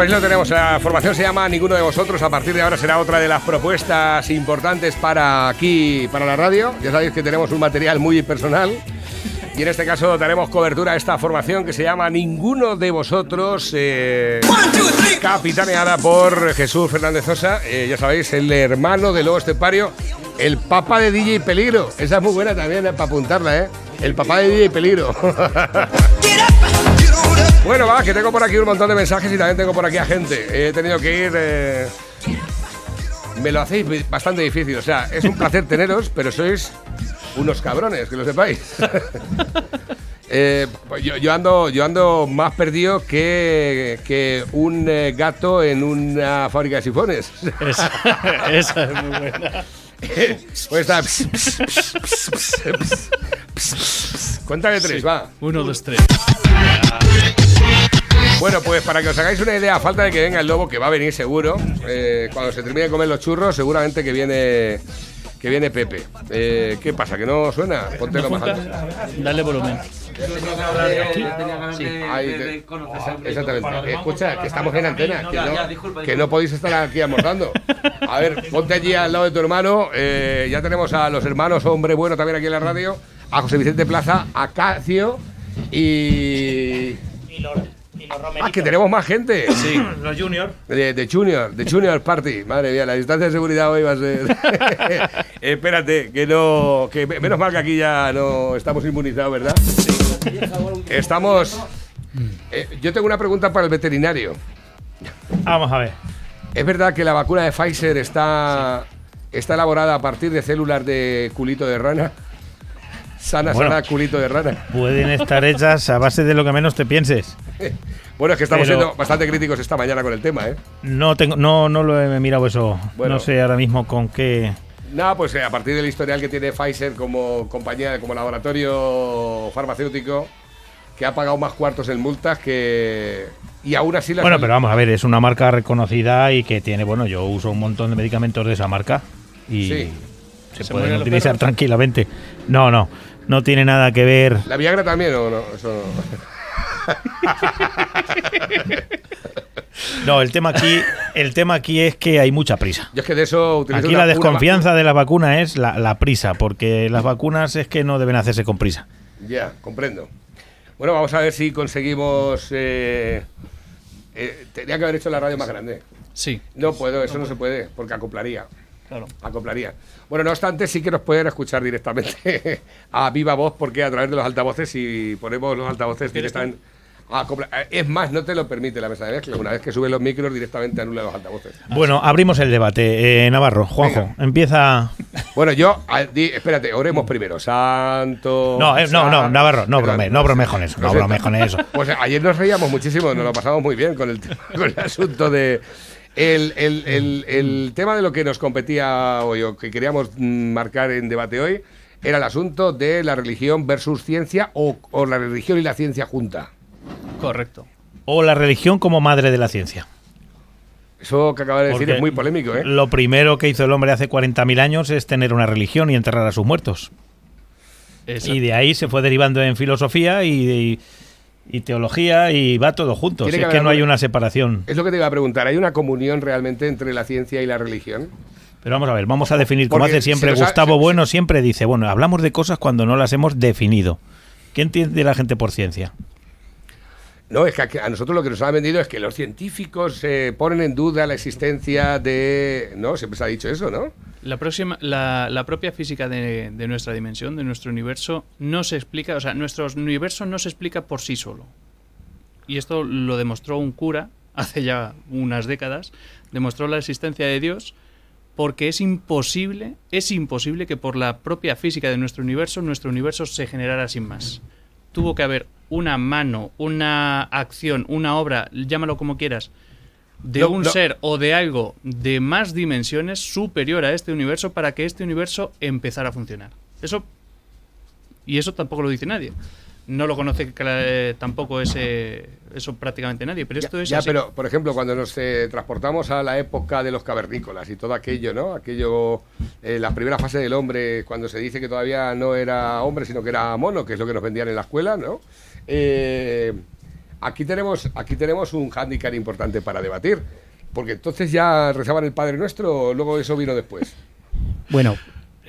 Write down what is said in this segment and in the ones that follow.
pues lo tenemos. La formación se llama Ninguno de Vosotros. A partir de ahora será otra de las propuestas importantes para aquí, para la radio. Ya sabéis que tenemos un material muy personal. Y en este caso daremos cobertura a esta formación que se llama Ninguno de Vosotros, eh, capitaneada por Jesús Fernández Sosa, eh, ya sabéis, el hermano de Lobo Estepario, el papá de DJ Peligro. Esa es muy buena también eh, para apuntarla, ¿eh? El papá de DJ Peligro. bueno, va, que tengo por aquí un montón de mensajes y también tengo por aquí a gente. He tenido que ir... eh, me lo hacéis bastante difícil. O sea, es un placer teneros, pero sois unos cabrones, que lo sepáis. Eh, yo, yo ando, yo ando más perdido que, que un eh, gato en una fábrica de sifones. Esa, esa es muy buena. Pues está. Cuéntame tres, va. Uno, dos, tres. Bueno, pues para que os hagáis una idea, a falta de que venga el lobo, que va a venir seguro, eh, cuando se termine de comer los churros, seguramente que viene que viene Pepe. Eh, ¿Qué pasa? ¿Que no suena? Póntelo más alto. Dale volumen. Ahí te- Exactamente. Escucha, que estamos en antena, que no, que no podéis estar aquí almorzando. A ver, ponte allí al lado de tu hermano. eh, ya tenemos a los hermanos Hombre Bueno también aquí en la radio, a José Vicente Plaza, a Cacio y... Ah, que tenemos más gente. Sí, los juniors. De, de Junior, de Junior Party. Madre mía, la distancia de seguridad hoy va a ser. Espérate, que no. Que me- menos mal que aquí ya no estamos inmunizados, ¿verdad? Estamos. Eh, yo tengo una pregunta para el veterinario. Vamos a ver. ¿Es verdad que la vacuna de Pfizer está, está elaborada a partir de células de culito de rana? Sana, Bueno. sana, culito de rana. Pueden estar hechas a base de lo que menos te pienses. Bueno, es que estamos Pero- siendo bastante críticos esta mañana con el tema, ¿eh? No tengo, no, no lo he mirado eso. Bueno. No sé ahora mismo con qué. Nada, pues eh, a partir del historial que tiene Pfizer como compañía, como laboratorio farmacéutico, que ha pagado más cuartos en multas que. Y aún así las. Bueno, pero vamos a ver, es una marca reconocida y que tiene, bueno, yo uso un montón de medicamentos de esa marca y Sí. Se, ¿Se pueden utilizar perros? tranquilamente. No, no, no tiene nada que ver. ¿La Viagra también o no? Eso No, el tema aquí, el tema aquí es que hay mucha prisa. Yo es que de eso utilizo Aquí la desconfianza de la vacuna es la, la prisa, porque las vacunas es que no deben hacerse con prisa. Ya, comprendo. Bueno, vamos a ver si conseguimos. eh, eh, tenía que haber hecho la radio más grande. Sí, No puedo, eso no se puede, porque acoplaría. Claro. acoplaría. Bueno, no obstante, sí que nos pueden escuchar directamente a viva voz, porque a través de los altavoces, si ponemos los altavoces ¿Quieres directamente. eh, Es más, no te lo permite la mesa de mezcla. Una vez que subes los micros, directamente anula los altavoces. Bueno, abrimos el debate. Eh, Navarro, Juanjo, Venga. empieza. Bueno, yo, espérate, oremos primero. Santo. No, eh, no, no, Navarro, no bromes, no bromes con eso, no bromes con eso. Pues ayer nos reíamos muchísimo, nos lo pasamos muy bien con el, con el asunto de. El, el- el- el tema de lo que nos competía hoy, o que queríamos mm, marcar en debate hoy, era el asunto de la religión versus ciencia o, o la religión y la ciencia junta. Correcto. O la religión como madre de la ciencia. Eso que acaba de decir es muy polémico, ¿eh? Lo primero que hizo el hombre hace 40.000 años es tener una religión y enterrar a sus muertos. Exacto. Y de ahí se fue derivando en filosofía y, y- y teología y va todo junto. Si es que no hay una separación. Es lo que te iba a preguntar. ¿Hay una comunión realmente entre la ciencia y la religión? Pero vamos a ver, vamos a definir, como Porque hace siempre ha- Gustavo Bueno, siempre dice, bueno, hablamos de cosas cuando no las hemos definido. ¿Qué entiende la gente por ciencia? No, es que a- nosotros lo que nos han vendido es que los científicos eh, ponen en duda la existencia de... No, siempre se ha dicho eso, ¿no? La, próxima, la, la propia física de, de nuestra dimensión, de nuestro universo, no se explica, o sea, nuestro universo no se explica por sí solo. Y esto lo demostró un cura hace ya unas décadas, demostró la existencia de Dios porque es imposible, es imposible que por la propia física de nuestro universo, nuestro universo se generara sin más. Tuvo que haber una mano, una acción, una obra, llámalo como quieras, de No, un no. ser o de algo de más dimensiones superior a este universo para que este universo empezara a funcionar. Eso y eso tampoco lo dice nadie. No lo conoce cla- tampoco ese eso prácticamente nadie, pero esto ya, es ya, así. pero por ejemplo, cuando nos eh, transportamos a la época de los cavernícolas y todo aquello, ¿no? Aquello, eh, la primera fase del hombre, cuando se dice que todavía no era hombre, sino que era mono, que es lo que nos vendían en la escuela, ¿no? Eh, aquí tenemos, aquí tenemos un hándicap importante para debatir. Porque entonces ya rezaban el Padre Nuestro o luego eso vino después. Bueno,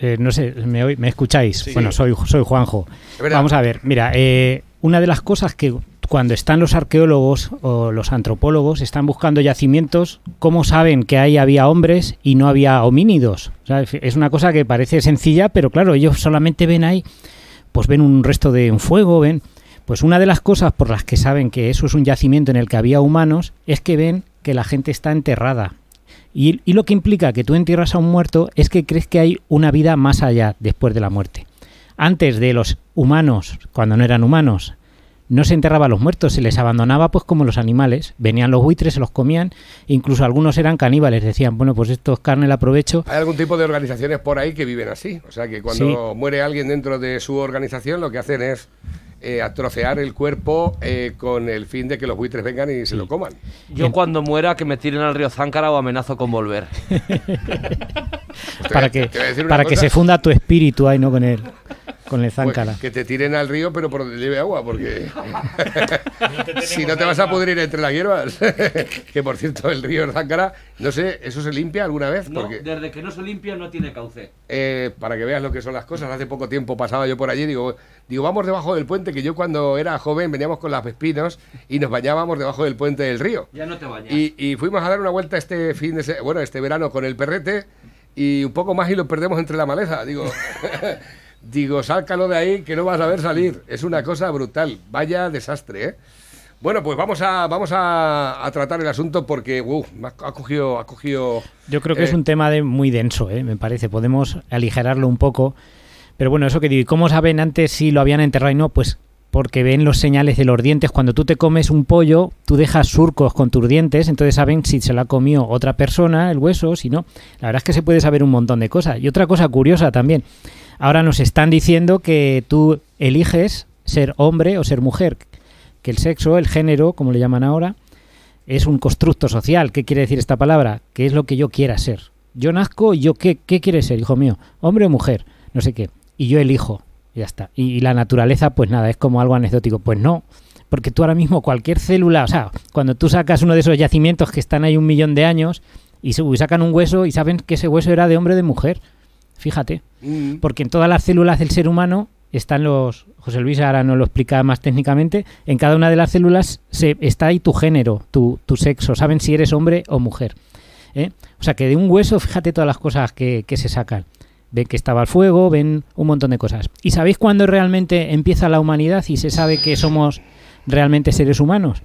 eh, no sé, ¿me, me escucháis? Sí. Bueno, soy, soy Juanjo. Vamos a ver, mira, eh, una de las cosas que cuando están los arqueólogos o los antropólogos están buscando yacimientos, ¿cómo saben que ahí había hombres y no había homínidos? O sea, es una cosa que parece sencilla, pero claro, ellos solamente ven ahí, pues ven un resto de un fuego, ven... Pues una de las cosas por las que saben que eso es un yacimiento en el que había humanos es que ven que la gente está enterrada. Y, y lo que implica que tú entierras a un muerto es que crees que hay una vida más allá después de la muerte. Antes de los humanos, cuando no eran humanos, no se enterraba a los muertos, se les abandonaba pues como los animales. Venían los buitres, se los comían, incluso algunos eran caníbales, decían, bueno, pues esto es carne, la aprovecho. Hay algún tipo de organizaciones por ahí que viven así. O sea, que cuando muere alguien dentro de su organización, lo que hacen es eh, atrocear el cuerpo eh, con el fin de que los buitres vengan y se lo coman. Yo cuando muera que me tiren al río Záncara o amenazo con volver. Para que, para que se funda tu espíritu ahí, ¿no? Con el, con el pues, záncala. que te tiren al río, pero por donde lleve agua, porque si no te vas a pudrir entre las hierbas. que por cierto, el río de Záncara, no sé, ¿eso se limpia alguna vez? Porque desde que no se limpia no tiene cauce. eh, para que veas lo que son las cosas. Hace poco tiempo pasaba yo por allí, digo, digo, vamos debajo del puente, que yo cuando era joven veníamos con las vespinos y nos bañábamos debajo del puente del río. Ya no te bañas. Y, y fuimos a dar una vuelta este fin de bueno, este verano con el perrete y un poco más y lo perdemos entre la maleza. Digo, digo, sálcalo de ahí que no vas a ver salir. Es una cosa brutal. Vaya desastre, ¿eh? Bueno, pues vamos a vamos a, a tratar el asunto porque ha, cogido ha cogido Yo creo que es eh, un tema de muy denso, ¿eh? me parece. Podemos aligerarlo un poco. Pero bueno, eso que digo, ¿y ¿cómo saben antes si lo habían enterrado y no? Pues porque ven los señales de los dientes. Cuando tú te comes un pollo, tú dejas surcos con tus dientes, entonces saben si se lo ha comido otra persona, el hueso, si no. La verdad es que se puede saber un montón de cosas. Y otra cosa curiosa también. Ahora nos están diciendo que tú eliges ser hombre o ser mujer. Que el sexo, el género, como le llaman ahora, es un constructo social. ¿Qué quiere decir esta palabra? Que es lo que yo quiera ser. Yo nazco yo, ¿qué, qué quieres ser, hijo mío? ¿Hombre o mujer? No sé qué. Y yo elijo. Ya está. Y, y la naturaleza, pues nada, es como algo anecdótico. Pues no. Porque tú ahora mismo cualquier célula, o sea, cuando tú sacas uno de esos yacimientos que están ahí un millón de años y, sacan un hueso y saben que ese hueso era de hombre o de mujer. Fíjate. mm, Porque en todas las células del ser humano están los. José Luis ahora nos lo explica más técnicamente. En cada una de las células se, está ahí tu género, tu, tu sexo. Saben si eres hombre o mujer. ¿eh? O sea que de un hueso, fíjate todas las cosas que, que se sacan. Ven que estaba el fuego, ven un montón de cosas. ¿Y sabéis cuándo realmente empieza la humanidad y se sabe que somos realmente seres humanos?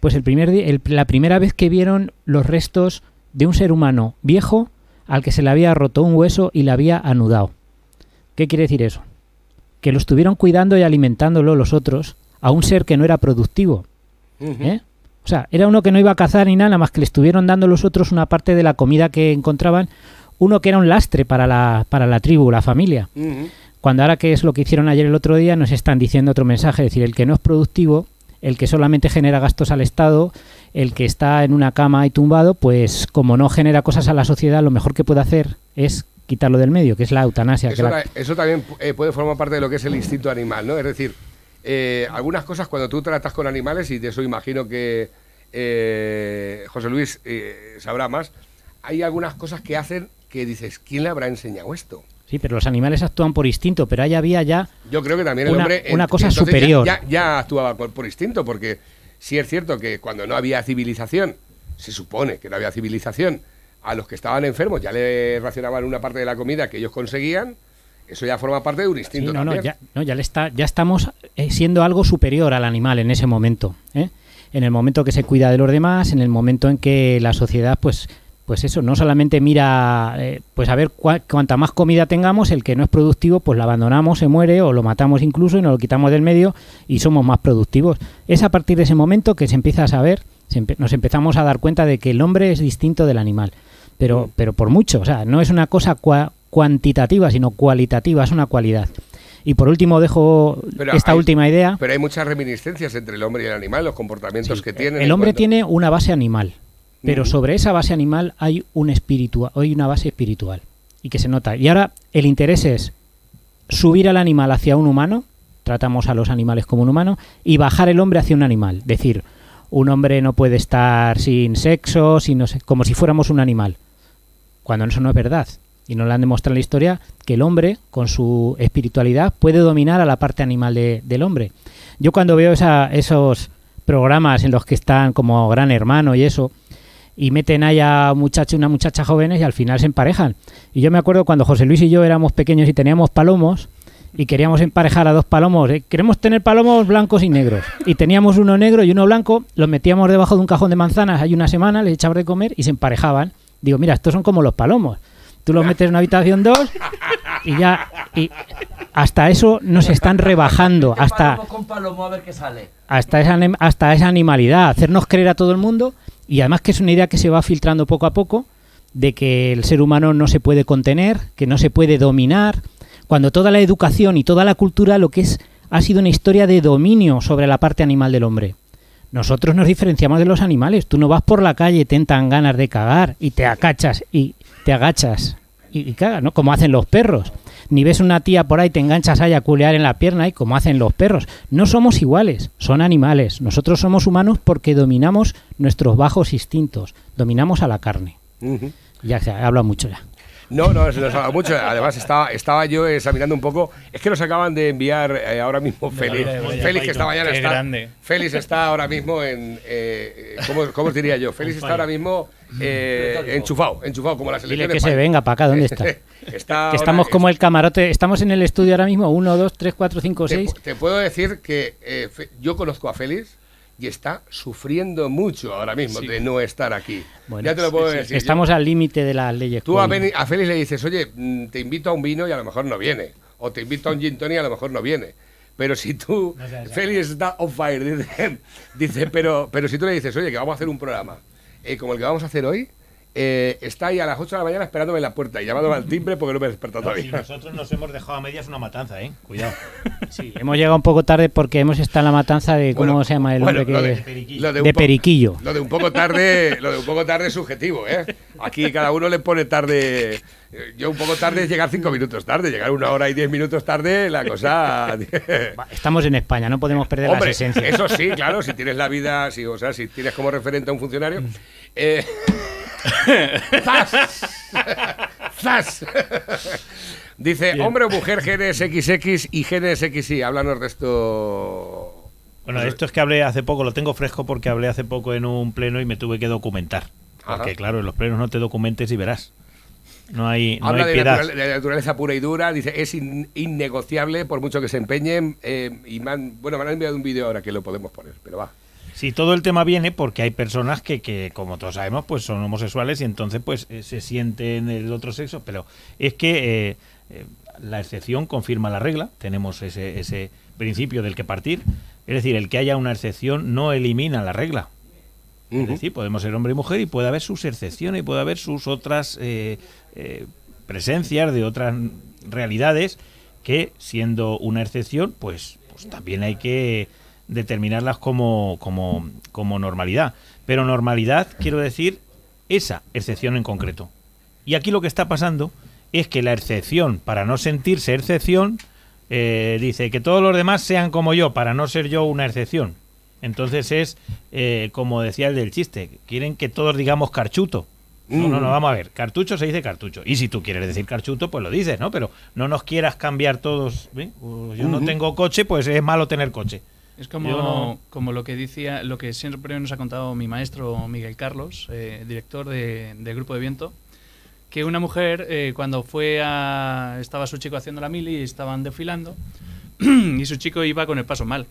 Pues el primer el- la primera vez que vieron los restos de un ser humano viejo al que se le había roto un hueso y le había anudado. ¿Qué quiere decir eso? Que lo estuvieron cuidando y alimentándolo los otros a un ser que no era productivo. ¿eh? O sea, era uno que no iba a cazar ni nada, nada más que le estuvieron dando los otros una parte de la comida que encontraban, uno que era un lastre para la, para la tribu, la familia. Cuando ahora que es lo que hicieron ayer el otro día, nos están diciendo otro mensaje, es decir, el que no es productivo, el que solamente genera gastos al Estado, el que está en una cama y tumbado, pues como no genera cosas a la sociedad, lo mejor que puede hacer es quitarlo del medio, que es la eutanasia. que Eso, la- eso también eh, puede formar parte de lo que es el instinto animal, ¿no? Es decir, eh, algunas cosas cuando tú tratas con animales, y de eso imagino que eh, José Luis sabrá más, hay algunas cosas que hacen que dices, ¿quién le habrá enseñado esto? Sí, pero los animales actúan por instinto, pero ahí había ya Yo creo que también el Una- hombre... una cosa ya- superior. Ya, ya actuaba por, por instinto, porque sí es cierto que cuando no había civilización, se supone que no había civilización, a los que estaban enfermos ya le racionaban una parte de la comida que ellos conseguían, eso ya forma parte de un instinto no, no, también. ya, no, ya, le está, ya estamos eh, siendo algo superior al animal en ese momento. ¿eh? En el momento que se cuida de los demás, en el momento en que la sociedad, pues, pues eso, no solamente mira, eh, pues a ver cua- cuanta más comida tengamos, el que no es productivo, pues lo abandonamos, se muere o lo matamos incluso y nos lo quitamos del medio y somos más productivos. Es a partir de ese momento que se empieza a saber, empe- nos empezamos a dar cuenta de que el hombre es distinto del animal, pero, pero por mucho, o sea, no es una cosa cua- cuantitativa, sino cualitativa, es una cualidad. Y por último dejo Pero esta hay- última idea. Pero hay muchas reminiscencias entre el hombre y el animal, los comportamientos que tienen. El hombre tiene una base animal, pero sobre esa base animal hay un espiritual, hay una base espiritual y que se nota. Y ahora el interés es subir al animal hacia un humano, tratamos a los animales como un humano, y bajar el hombre hacia un animal. Decir, un hombre no puede estar sin sexo, sin no sé, como si fuéramos un animal. Cuando eso no es verdad. Y nos lo han demostrado en la historia que el hombre, con su espiritualidad, puede dominar a la parte animal de- del hombre. Yo cuando veo esa- esos programas en los que están como gran hermano y eso, y meten ahí a un muchacho y una muchacha jóvenes y al final se emparejan. Y yo me acuerdo cuando José Luis y yo éramos pequeños y teníamos palomos y queríamos emparejar a dos palomos. eh, Queremos tener palomos blancos y negros. Y teníamos uno negro y uno blanco, los metíamos debajo de un cajón de manzanas hay una semana, les echábamos de comer y se emparejaban. Digo, mira, estos son como los palomos. Tú los metes en una habitación dos y ya... Y hasta eso nos están rebajando. Hasta Palomo con palomo a ver qué sale. hasta esa, hasta esa animalidad, hacernos creer a todo el mundo y además que es una idea que se va filtrando poco a poco de que el ser humano no se puede contener, que no se puede dominar, cuando toda la educación y toda la cultura lo que es ha sido una historia de dominio sobre la parte animal del hombre. Nosotros nos diferenciamos de los animales. Tú no vas por la calle, te entran ganas de cagar y te acachas y te agachas y, y cagas, ¿no? Como hacen los perros. Ni ves una tía por ahí, te enganchas ahí a culear en la pierna y como hacen los perros. No somos iguales, son animales. Nosotros somos humanos porque dominamos nuestros bajos instintos, dominamos a la carne. Ya se habla mucho ya. No, no, se nos habla mucho. Además, estaba, estaba yo examinando un poco. Es que nos acaban de enviar eh, ahora mismo Félix. Félix, que esta mañana está. grande. Félix está ahora mismo en. eh, ¿cómo, cómo os diría yo? Félix está ahora mismo eh, enchufado, enchufado, como la selección Dile que de se venga para acá, ¿dónde está? Está Que ahora- estamos como el camarote, estamos en el estudio ahora mismo, 1, 2, 3, 4, 5, Te, 6. te puedo decir que eh, Fe- yo conozco a Félix y está sufriendo mucho ahora mismo Sí. de no estar aquí. Bueno, ya te lo puedo sí, decir. Estamos al límite de las leyes. Tú a, Félix le dices, oye, mm, te invito a un vino y a lo mejor no viene. O te invito a un gin tonic y a lo mejor no viene. Pero si tú, Félix está on fire, dice, dice, pero, pero si tú le dices, oye, que vamos a hacer un programa eh, como el que vamos a hacer hoy, eh, está ahí a las 8 de la mañana esperándome en la puerta y llamándome al timbre porque no me he despertado No, si todavía. nosotros nos hemos dejado a medias una matanza, ¿eh? Cuidado. Sí, hemos llegado un poco tarde porque hemos estado en la matanza de cómo Bueno, se llama el bueno, hombre lo que de- Periquillo. lo de un de po- periquillo. Lo de un poco tarde, lo de un poco tarde es subjetivo, ¿eh? Aquí cada uno le pone tarde. eh, Yo un poco tarde es llegar cinco minutos tarde, llegar una hora y diez minutos tarde, la cosa. Estamos en España, no podemos perder Hombre, las esencias. eso sí, claro, si tienes la vida, si, o sea, si tienes como referente a un funcionario. eh, ¡Zas! ¡Zas! Dice, hombre o mujer, genes XX y genes XY. Háblanos de esto. Bueno, esto es que hablé hace poco, lo tengo fresco porque hablé hace poco en un pleno y me tuve que documentar. Porque claro, en los plenos no te documentes y verás. No hay, no Habla hay de, piedad. de naturaleza pura y dura, dice, es in- innegociable por mucho que se empeñen. eh, y me han, bueno, me han enviado un vídeo ahora que lo podemos poner, pero va. Sí, todo el tema viene porque hay personas que, que, como todos sabemos, pues son homosexuales y entonces pues eh, se sienten del otro sexo, pero es que eh, eh, la excepción confirma la regla, tenemos ese, ese principio del que partir, es decir, el que haya una excepción no elimina la regla. Es decir, podemos ser hombre y mujer y puede haber sus excepciones y puede haber sus otras eh, eh, presencias de otras realidades que, siendo una excepción, pues, pues también hay que determinarlas como, como, como normalidad. Pero normalidad, quiero decir, esa excepción en concreto. Y aquí lo que está pasando es que la excepción, para no sentirse excepción, eh, dice que todos los demás sean como yo, para no ser yo una excepción. Entonces es, eh, como decía el del chiste, quieren que todos digamos carchuto. No, no, no, vamos a ver, cartucho se dice cartucho. Y si tú quieres decir carchuto, pues lo dices, ¿no? Pero no nos quieras cambiar todos. Yo no tengo coche, pues es malo tener coche. Es como, no- como lo que decía, lo que siempre nos ha contado mi maestro Miguel Carlos, eh, director de- del Grupo de Viento, que una mujer eh, cuando fue a estaba su chico haciendo la mili y estaban desfilando y su chico iba con el paso mal,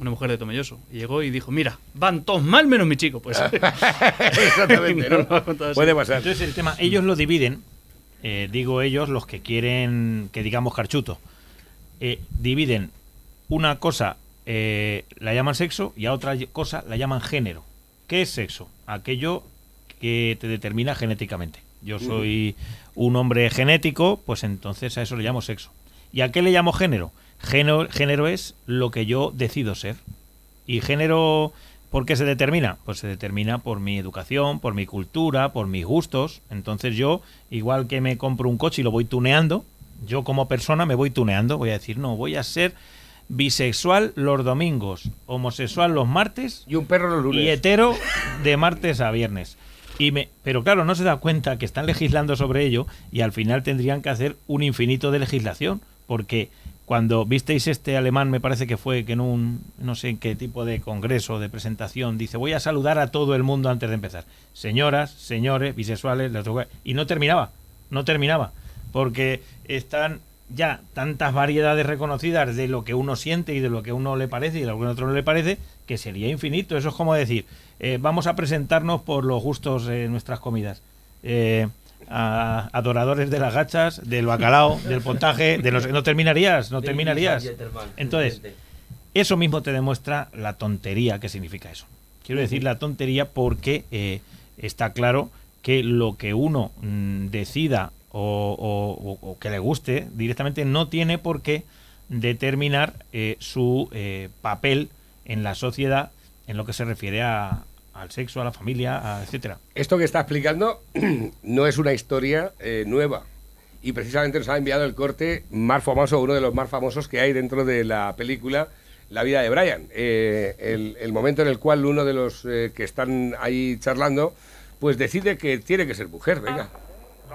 una mujer de Tomelloso, y llegó y dijo, mira, van todos mal menos mi chico, pues. Exactamente, ¿no? Puede pasar. Entonces el tema, ellos lo dividen, eh, digo ellos los que quieren que digamos carchuto, eh, dividen una cosa, eh, la llaman sexo y a otra cosa la llaman género. ¿Qué es sexo? Aquello que te determina genéticamente. Yo soy un hombre genético, pues entonces a eso le llamo sexo. ¿Y a qué le llamo género? Género, género es lo que yo decido ser. ¿Y género por qué se determina? Pues se determina por mi educación, por mi cultura, por mis gustos. Entonces yo, igual que me compro un coche y lo voy tuneando, yo como persona me voy tuneando. Voy a decir, no, voy a ser bisexual los domingos, homosexual los martes Y un perro los lunes. y hetero de martes a viernes. Y me, pero claro, no se da cuenta que están legislando sobre ello y al final tendrían que hacer un infinito de legislación, porque cuando visteis este alemán, me parece que fue que en un no sé en qué tipo de congreso, de presentación, dice voy a saludar a todo el mundo antes de empezar. Señoras, señores, bisexuales, lesbianas", y no terminaba, no terminaba, porque están ya tantas variedades reconocidas de lo que uno siente y de lo que uno le parece y de lo que a otro no le parece, que sería infinito. Eso es como decir, eh, vamos a presentarnos por los gustos de nuestras comidas. Eh, a adoradores de las gachas, del bacalao, del pontaje, de los no terminarías, no terminarías. Entonces, eso mismo te demuestra la tontería que significa eso. Quiero decir la tontería porque eh, está claro que lo que uno mm, decida o, o- que le guste directamente no tiene por qué determinar eh, su eh, papel en la sociedad en lo que se refiere a- al sexo, a la familia, a- etcétera. Esto que está explicando no es una historia eh, nueva. Y precisamente nos ha enviado el corte más famoso, uno de los más famosos que hay dentro de la película La vida de Brian. Eh, el, el momento en el cual uno de los eh, que están ahí charlando, pues decide que tiene que ser mujer, venga.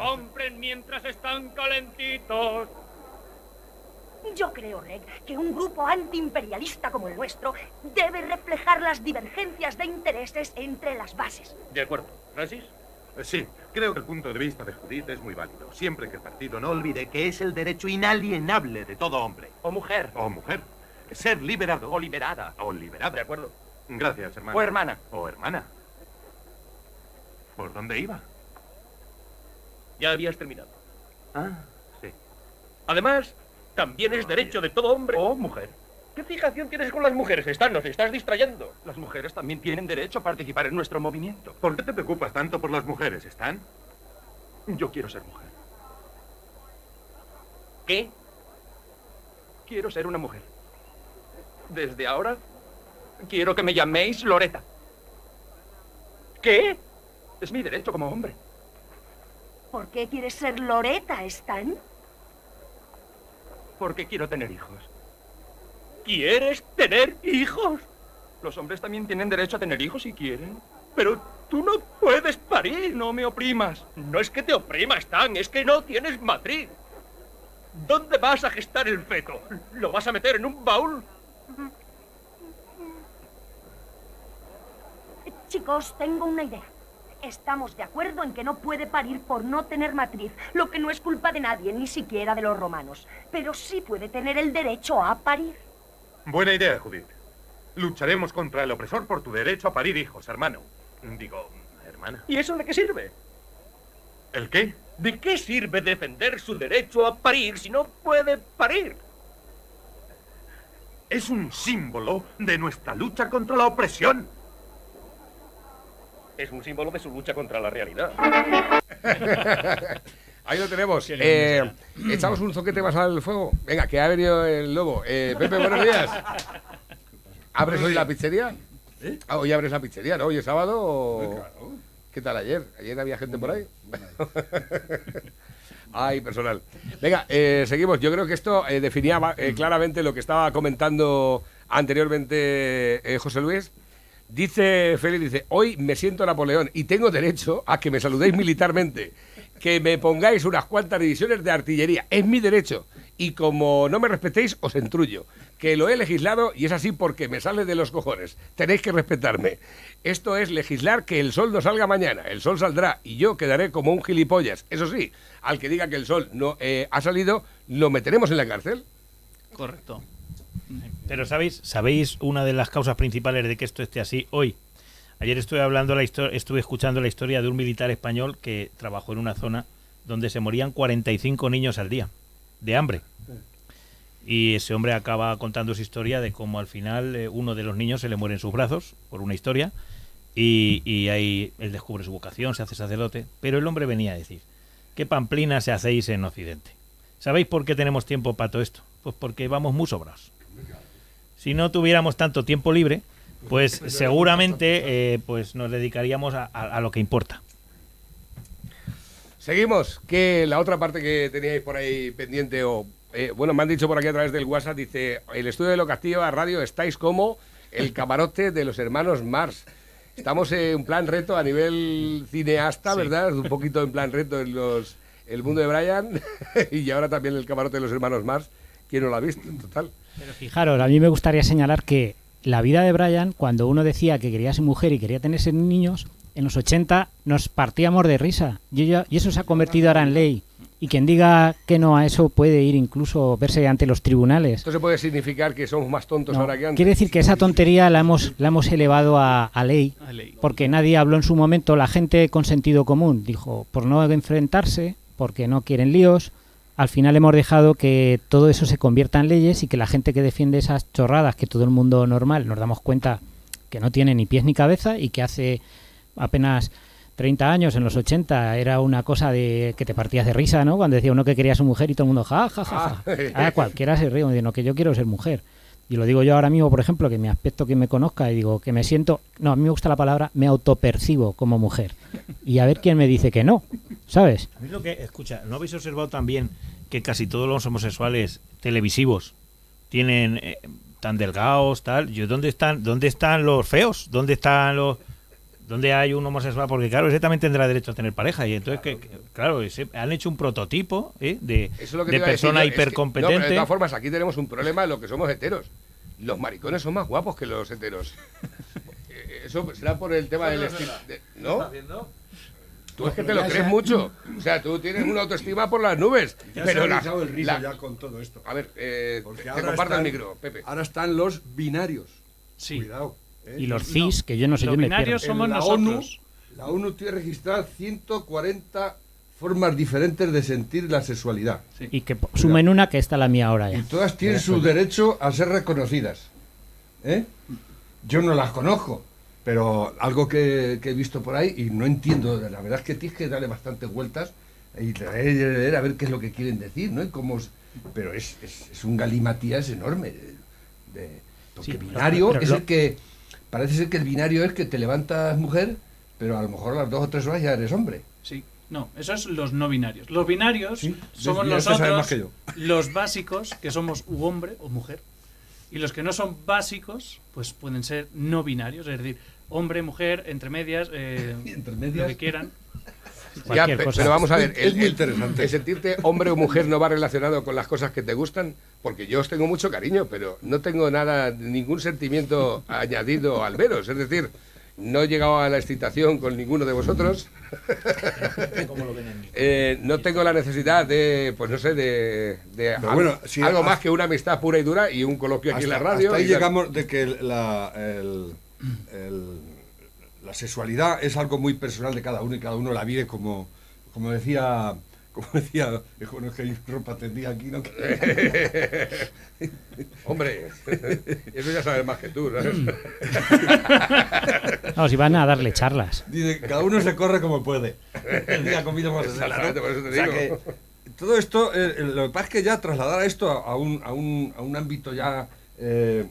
Compren mientras están calentitos. Yo creo, Reg, que un grupo antiimperialista como el nuestro debe reflejar las divergencias de intereses entre las bases. De acuerdo. Francis, Sí, creo que el punto de vista de Judith es muy válido. Siempre que el partido no olvide que es el derecho inalienable de todo hombre o mujer, o mujer ser liberado o liberada. o liberada. De acuerdo. Gracias, hermano. O hermana. O hermana. ¿Por dónde iba? Ya habías terminado. Ah, sí. Además, también es derecho de todo hombre o mujer. ¿Qué fijación tienes con las mujeres? Están, nos estás distrayendo. Las mujeres también tienen derecho a participar en nuestro movimiento. ¿Por qué te preocupas tanto por las mujeres, Stan? Yo quiero ser mujer. ¿Qué? Quiero ser una mujer. Desde ahora, quiero que me llaméis Loreta. ¿Qué? Es mi derecho como hombre. ¿Por qué quieres ser Loreta, Stan? Porque quiero tener hijos. ¿Quieres tener hijos? Los hombres también tienen derecho a tener hijos si quieren. Pero tú no puedes parir. No me oprimas. No es que te oprima, Stan, es que no tienes matriz. ¿Dónde vas a gestar el feto? ¿Lo vas a meter en un baúl? Chicos, tengo una idea. Estamos de acuerdo en que no puede parir por no tener matriz, lo que no es culpa de nadie, ni siquiera de los romanos. Pero sí puede tener el derecho a parir. Buena idea, Judith. Lucharemos contra el opresor por tu derecho a parir hijos, hermano. Digo, hermana. ¿Y eso de qué sirve? ¿El qué? ¿De qué sirve defender su derecho a parir si no puede parir? Es un símbolo de nuestra lucha contra la opresión. Es un símbolo de su lucha contra la realidad. Ahí lo tenemos. Eh, ¿Echamos un zoquete más al fuego? Venga, que ha venido el lobo. Eh, Pepe, buenos días. ¿Abres hoy la pizzería? Ah, hoy abres la pizzería, ¿no? ¿Hoy es sábado o...? ¿Qué tal ayer? ¿Ayer había gente por ahí? Ay, personal. Venga, eh, seguimos. Yo creo que esto eh, definía eh, claramente lo que estaba comentando anteriormente eh, José Luis. Dice Félix, dice, hoy me siento Napoleón y tengo derecho a que me saludéis militarmente, que me pongáis unas cuantas divisiones de artillería. Es mi derecho. Y como no me respetéis, os entrullo. Que lo he legislado y es así porque me sale de los cojones. Tenéis que respetarme. Esto es legislar que el sol no salga mañana. El sol saldrá y yo quedaré como un gilipollas. Eso sí, al que diga que el sol no eh, ha salido, lo meteremos en la cárcel. Correcto. Pero ¿sabéis, ¿sabéis una de las causas principales de que esto esté así hoy? Ayer estuve hablando la estuve escuchando la historia de un militar español que trabajó en una zona donde se morían 45 niños al día de hambre. Y ese hombre acaba contando su historia de cómo al final eh, uno de los niños se le muere en sus brazos por una historia y, y ahí él descubre su vocación, se hace sacerdote. Pero el hombre venía a decir, ¿qué pamplina se hacéis en Occidente? ¿Sabéis por qué tenemos tiempo para todo esto? Pues porque vamos muy sobrados. Si no tuviéramos tanto tiempo libre, pues seguramente eh, pues nos dedicaríamos a, a- a lo que importa. Seguimos, que la otra parte que teníais por ahí pendiente o Eh, bueno, me han dicho por aquí a través del WhatsApp, dice, el estudio de Lo Castillo a radio estáis como el camarote de los hermanos Mars. Estamos en plan reto a nivel cineasta, ¿verdad? Un poquito en plan reto en los el mundo de Brian y ahora también el camarote de los hermanos Mars. ¿Quién no lo ha visto? Total. Pero fijaros, a mí me gustaría señalar que la vida de Brian, cuando uno decía que quería ser mujer y quería tener ser niños, en los 80 nos partíamos de risa. Y, eso se ha convertido ahora en ley. Y quien diga que no a eso puede ir incluso verse ante los tribunales. Esto se puede significar que somos más tontos No, ahora que antes. quiere decir que esa tontería la hemos, la hemos elevado a, a ley, A ley. porque nadie habló en su momento, la gente con sentido común dijo, por no enfrentarse, porque no quieren líos, al final hemos dejado que todo eso se convierta en leyes y que la gente que defiende esas chorradas, que todo el mundo normal nos damos cuenta que no tiene ni pies ni cabeza y que hace apenas 30 años, en los 80, era una cosa de que te partías de risa, ¿no? Cuando decía uno que quería ser mujer y todo el mundo, ja, ja, ja, ja. Ah. Ah, cualquiera se ríe, diciendo que yo quiero ser mujer. Y lo digo yo ahora mismo, por ejemplo, que mi aspecto que me conozca y digo que me siento, no, a mí me gusta la palabra, me autopercibo como mujer. Y a ver quién me dice que no, ¿sabes? A mí lo que, escucha, ¿no habéis observado también que casi todos los homosexuales televisivos tienen eh, tan delgados, tal? Yo, ¿dónde están, dónde están los feos? ¿Dónde están los dónde hay un homosexual? Porque claro, ese también tendrá derecho a tener pareja y entonces que, que- claro, ese- han hecho un prototipo ¿eh? de, Eso es lo que de te persona yo, es que- hipercompetente. no, de todas formas, aquí tenemos un problema de lo que somos heteros. Los maricones son más guapos que los heteros. Eso será por el tema del estilo. de- ¿No? Tú es que te lo crees mucho. O sea, tú tienes una autoestima por las nubes. Ya pero se ha la- el rizo la- ya con todo esto. A ver, eh, te ahora comparto el micro, Pepe. Ahora están los binarios. Sí. Cuidado. Y los cis, que yo no sé, Los yo me binarios pierdo. somos En la nosotros. ONU, la ONU tiene registradas 140 formas diferentes de sentir la sexualidad. Y que sumen una que está la mía ahora Y ya. todas tienen su derecho a ser reconocidas. ¿eh? Yo no las conozco, pero algo que, que he visto por ahí y no entiendo, la verdad es que tienes que darle bastantes vueltas y leer, y leer a ver qué es lo que quieren decir, ¿no? Y cómo es- pero es, es, es un galimatías enorme. de- de- porque Sí, binario pero es lo- el que... Parece ser que el binario es que te levantas mujer, pero a lo mejor a las dos o tres horas ya eres hombre. Sí. No, eso es los no binarios. Los binarios Sí, somos ya nosotros, los básicos, que somos u hombre o mujer. Y los que no son básicos, pues pueden ser no binarios, es decir, hombre, mujer, entre medias, eh, Entre lo medias. que quieran. Ya, Cualquier pe- cosa. pero vamos a ver, Es el, muy el- interesante. el sentirte hombre o mujer no va relacionado con las cosas que te gustan, porque yo os tengo mucho cariño, pero no tengo nada, ningún sentimiento añadido al veros. Es decir, no he llegado a la excitación con ninguno de vosotros. Eh, no tengo la necesidad de, pues no sé, de, de Pero al- bueno, si algo hasta- más que una amistad pura y dura y un coloquio aquí en la radio. hasta ahí y llegamos de que el- la, el- el- la sexualidad es algo muy personal de cada uno y cada uno la vive como, como decía, como decía, bueno, es que hay ropa tendida aquí, ¿no? Hombre, eso ya sabes más que tú, ¿sabes? Vamos, y van a darle charlas. Dice, cada uno se corre como puede. El día comido más Exactamente, por eso te O sea digo. que todo esto, eh, eh, lo que pasa es que ya trasladar esto a, a un, a, un, a un ámbito ya eh,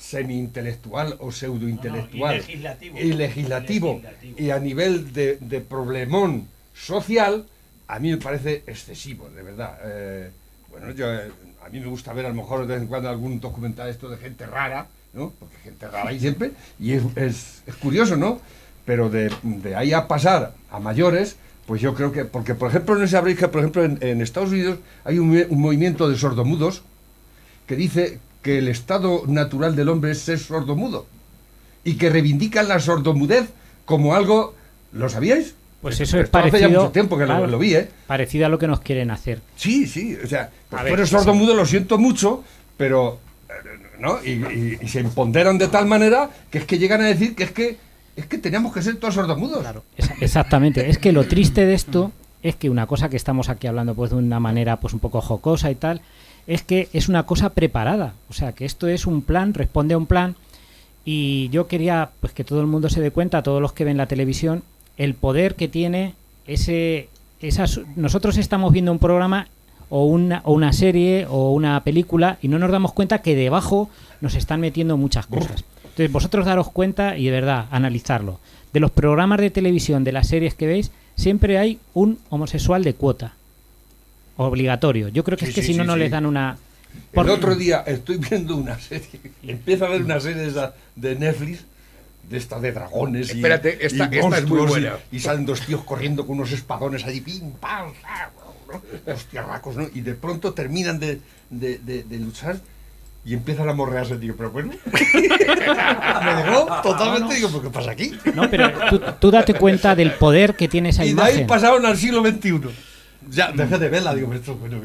semi-intelectual o pseudo-intelectual y legislativo. y legislativo, Legislativo. y a nivel de, de problemón social, a mí me parece excesivo, de verdad. Eh, bueno, yo, eh, a mí me gusta ver a lo mejor de vez en cuando algún documental esto de gente rara, ¿no? Porque gente rara hay siempre, y es, es- es curioso, ¿no? Pero de, de ahí a pasar a mayores, pues yo creo que, porque por ejemplo, no sabréis que, por ejemplo, en, en Estados Unidos hay un movimiento de sordomudos que dice que el estado natural del hombre es ser sordomudo y que reivindican la sordomudez como algo, ¿lo sabíais? Pues eso es Esto hace ya parecido. mucho tiempo que lo- claro, lo vi, ¿eh? Parecido a lo que nos quieren hacer. Sí, sí, o sea, pues A tú ver, eres sí, lo siento mucho, pero, ¿no? Y, y- y se imponderan de tal manera que es que llegan a decir que es que es que teníamos que ser todos sordomudos. Claro, esa- exactamente. Es que lo triste de esto es que una cosa que estamos aquí hablando pues de una manera pues un poco jocosa y tal, es que es una cosa preparada. O sea, que esto es un plan, responde a un plan. Y yo quería pues que todo el mundo se dé cuenta, todos los que ven la televisión, el poder que tiene ese esas nosotros estamos viendo un programa o una, o una serie o una película y no nos damos cuenta que debajo nos están metiendo muchas cosas. Entonces vosotros daros cuenta y de verdad analizarlo. De los programas de televisión, de las series que veis, siempre hay un homosexual de cuota. Obligatorio. Yo creo que Sí, es que sí, si no, sí, no sí. les dan una... El otro día estoy viendo una serie, empiezo a ver una serie de, esa- de Netflix, de esta de dragones y, Espérate, esta- y esta es muy y- buena. Y, salen dos tíos corriendo con unos espadones allí, pim, pam, ¿no? hostiarracos, ¿no? Y de pronto terminan de, de- de- de luchar y empiezan a morrearse. Digo, pero bueno, me dejó totalmente, digo, ¿pero qué pasa aquí? No, pero tú, tú date cuenta del poder que tiene esa Y de ahí imagen. pasaron al siglo XXI. Ya, dejé de verla, digo, pero esto, bueno,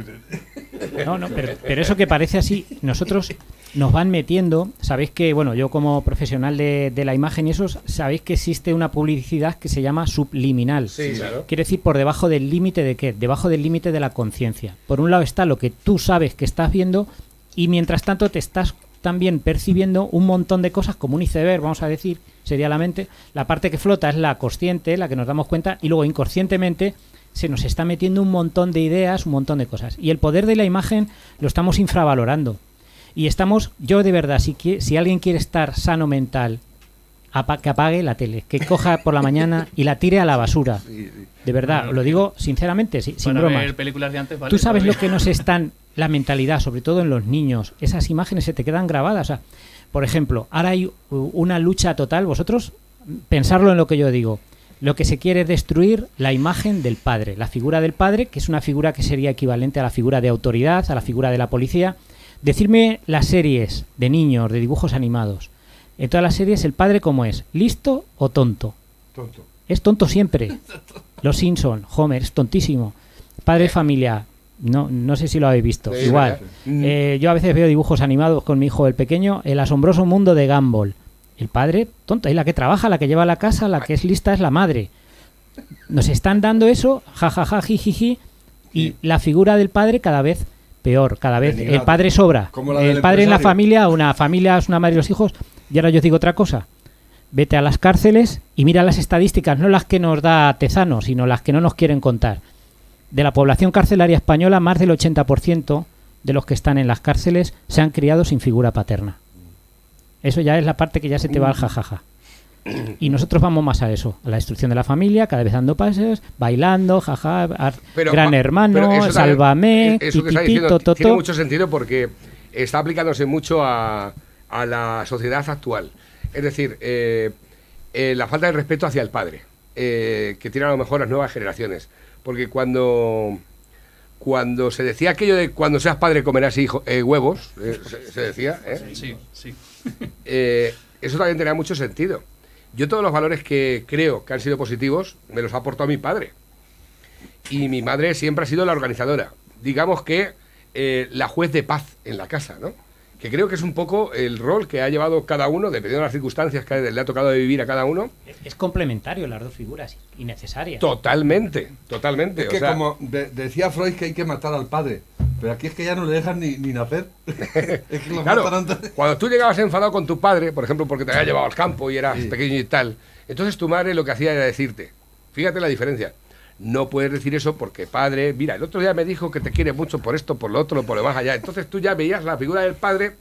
No, no, pero, pero eso que parece así, nosotros nos van metiendo, sabéis que, bueno, yo como profesional de, de la imagen y eso, sabéis que existe una publicidad que se llama subliminal. Sí, claro. Quiere decir por debajo del límite de qué? Debajo del límite de la conciencia. Por un lado está lo que tú sabes que estás viendo y mientras tanto te estás también percibiendo un montón de cosas como un iceberg, vamos a decir, sería la mente. La parte que flota es la consciente, la que nos damos cuenta, y luego inconscientemente se nos está metiendo un montón de ideas, un montón de cosas. Y el poder de la imagen lo estamos infravalorando. Y estamos, yo de verdad, si, si alguien quiere estar sano mental, apa- que apague la tele, que coja por la mañana y la tire a la basura. De verdad, lo digo sinceramente, si- sin Para bromas. ver películas de antes, vale, Tú sabes lo que nos están, la mentalidad, sobre todo en los niños, esas imágenes se te quedan grabadas. O sea, por ejemplo, ahora hay una lucha total, vosotros pensarlo en lo que yo digo. Lo que se quiere es destruir la imagen del padre, la figura del padre, que es una figura que sería equivalente a la figura de autoridad, a la figura de la policía. Decirme las series de niños, de dibujos animados. En todas las series, el padre cómo es, listo o tonto. Tonto. Es tonto siempre. Los Simpson, Homer, es tontísimo. Padre de familia, no, no sé si lo habéis visto. Sí, Igual. Mm. Eh, yo a veces veo dibujos animados con mi hijo el pequeño, El asombroso mundo de Gumball. El padre, tonto, y la que trabaja, la que lleva la casa, la que es lista es la madre. Nos están dando eso, jajaja, jijiji, y la figura del padre cada vez peor, cada vez el padre sobra. El padre en la familia, una familia es una madre y los hijos, y ahora yo os digo otra cosa. Vete a las cárceles y mira las estadísticas, no las que nos da Tezano, sino las que no nos quieren contar. De la población carcelaria española, más del 80% de los que están en las cárceles se han criado sin figura paterna. Eso ya es la parte que ya se te va al jajaja. Y nosotros vamos más a eso, a la destrucción de la familia, cada vez dando pases, bailando, jaja, Pero, gran ma- hermano, pero sálvame, Eso que diciendo tiene mucho sentido porque está aplicándose mucho a, a la sociedad actual. Es decir, eh, eh, la falta de respeto hacia el padre, eh, que tiene a lo mejor las nuevas generaciones. Porque cuando, cuando se decía aquello de cuando seas padre comerás hijo, eh, huevos, eh, se, se decía, ¿eh? Sí, sí. Eh, eso también tenía mucho sentido. Yo todos los valores que creo que han sido positivos me los ha aportado mi padre. Y mi madre siempre ha sido la organizadora. Digamos que eh, la juez de paz en la casa, ¿no? Que creo que es un poco el rol que ha llevado cada uno, dependiendo de las circunstancias que le ha tocado de vivir a cada uno. Es complementario las dos figuras, innecesarias. Totalmente, totalmente. Es o que sea, como de- decía Freud que hay que matar al padre, pero aquí es que ya no le dejan ni, ni nacer. es que lo Claro, matan antes. cuando tú llegabas enfadado con tu padre, por ejemplo, porque te había llevado al campo y eras Sí. pequeño y tal, entonces tu madre lo que hacía era decirte, fíjate la diferencia, no puedes decir eso porque padre, mira, el otro día me dijo que te quiere mucho por esto, por lo otro, por lo más allá. Entonces tú ya veías la figura del padre,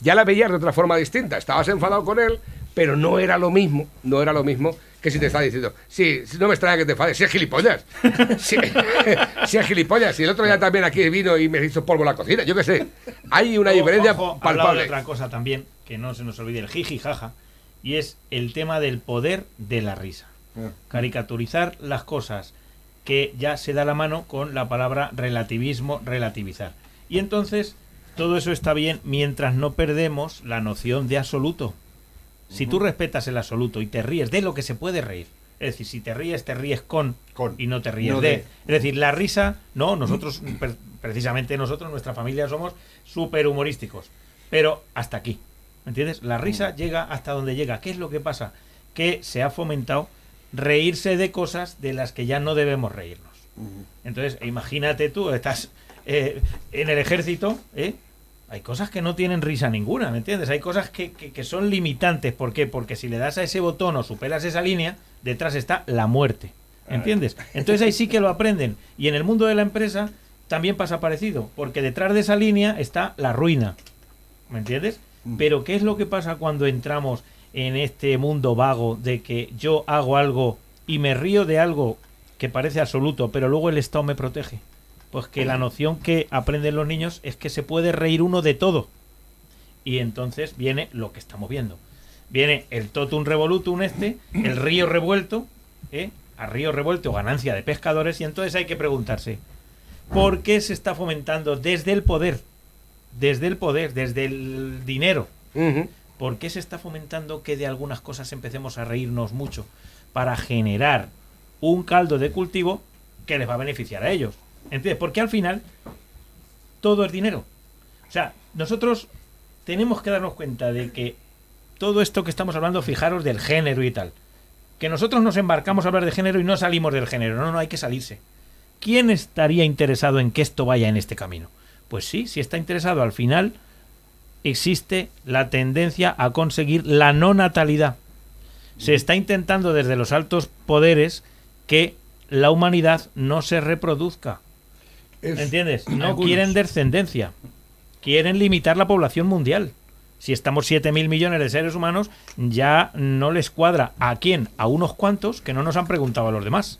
ya la veías de otra forma distinta, estabas enfadado con él, pero no era lo mismo, no era lo mismo que si te está diciendo, sí, no me extraña que te enfades, si es gilipollas, si, si es gilipollas, si el otro día también aquí vino y me hizo polvo la cocina, yo qué sé, hay una diferencia Ojo, de otra cosa también, que no se nos olvide el jiji jaja, y es el tema del poder de la risa. Caricaturizar las cosas que ya se da la mano con la palabra relativismo, relativizar. Y entonces todo eso está bien mientras no perdemos la noción de absoluto. Si tú respetas el absoluto y te ríes de lo que se puede reír, es decir, si te ríes, te ríes con, Con. y no te ríes No de. de. Es decir, la risa, no, nosotros, pre- precisamente nosotros, nuestra familia, somos súper humorísticos. Pero hasta aquí. ¿Me entiendes? La risa llega hasta donde llega. ¿Qué es lo que pasa? Que se ha fomentado reírse de cosas de las que ya no debemos reírnos. Entonces, imagínate tú, estás eh, en el ejército, ¿eh? Hay cosas que no tienen risa ninguna, ¿me entiendes? Hay cosas que, que- que son limitantes. ¿Por qué? Porque si le das a ese botón o superas esa línea, detrás está la muerte. ¿Entiendes? Entonces ahí sí que lo aprenden. Y en el mundo de la empresa también pasa parecido, porque detrás de esa línea está la ruina. ¿Me entiendes? Pero ¿qué es lo que pasa cuando entramos en este mundo vago de que yo hago algo y me río de algo que parece absoluto, pero luego el Estado me protege? Pues que la noción que aprenden los niños es que se puede reír uno de todo. Y entonces viene lo que estamos viendo. Viene el totum revolutum este, el río revuelto, ¿eh? a río revuelto ganancia de pescadores, y entonces hay que preguntarse, ¿por qué se está fomentando desde el poder, desde el poder, desde el dinero? ¿Por qué se está fomentando que de algunas cosas empecemos a reírnos mucho para generar un caldo de cultivo que les va a beneficiar a ellos? ¿Entiendes? Porque al final todo es dinero. O sea, nosotros tenemos que darnos cuenta de que todo esto que estamos hablando, fijaros del género y tal, que nosotros nos embarcamos a hablar de género y no salimos del género, no, no hay que salirse. ¿Quién estaría interesado en que esto vaya en este camino? Pues sí, si está interesado al final, existe la tendencia a conseguir la no natalidad. Se está intentando desde los altos poderes que la humanidad no se reproduzca. Es- ¿Entiendes? No Algunos. quieren descendencia. Quieren limitar la población mundial. Si estamos 7.000 millones de seres humanos, ya no les cuadra. ¿A quién? A unos cuantos que no nos han preguntado a los demás.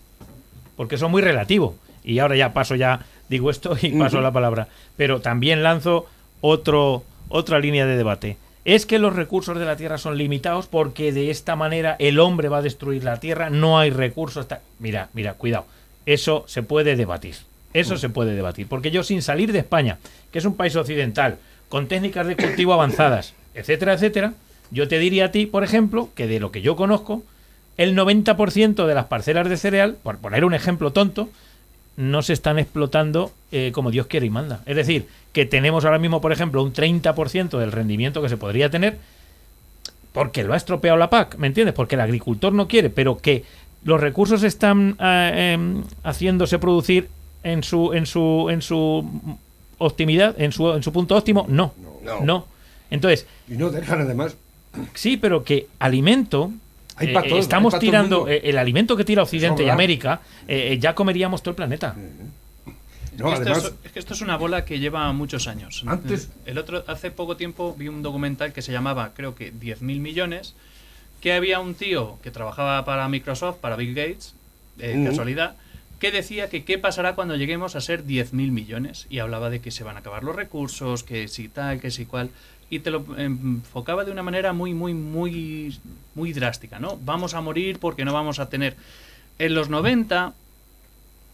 Porque eso es muy relativo. Y ahora ya paso, ya digo esto y paso la palabra. Pero también lanzo otro, otra línea de debate. ¿Es que los recursos de la Tierra son limitados porque de esta manera el hombre va a destruir la Tierra? No hay recursos. Mira, mira, cuidado. Eso se puede debatir. Eso se puede debatir. Porque yo sin salir de España, que es un país occidental, con técnicas de cultivo avanzadas, etcétera, etcétera, yo te diría a ti, por ejemplo, que de lo que yo conozco, el 90% de las parcelas de cereal, por poner un ejemplo tonto, no se están explotando eh, como Dios quiere y manda. Es decir, que tenemos ahora mismo, por ejemplo, un 30% del rendimiento que se podría tener porque lo ha estropeado la PAC, ¿me entiendes? Porque el agricultor no quiere, pero que los recursos están eh, em, haciéndose producir en su en su en su optimidad, en su en su punto óptimo, no. No. No. Entonces, Y no dejan además. Sí, pero que alimento. Hay eh, todo, estamos hay pa' todo el tirando eh, el alimento que tira Occidente y. América, eh, eh, ya comeríamos todo el planeta. No, esto, además. es, es que esto es una bola que lleva muchos años. Antes- El otro, hace poco tiempo vi un documental que se llamaba, creo que 10.000 millones, que había un tío que trabajaba para Microsoft, para Bill Gates, de Mm. casualidad, que decía que qué pasará cuando lleguemos a ser 10.000 millones. Y hablaba de que se van a acabar los recursos, que si tal, que si cual. Y te lo enfocaba de una manera muy, muy, muy, muy drástica, ¿no? Vamos a morir porque no vamos a tener... En los 90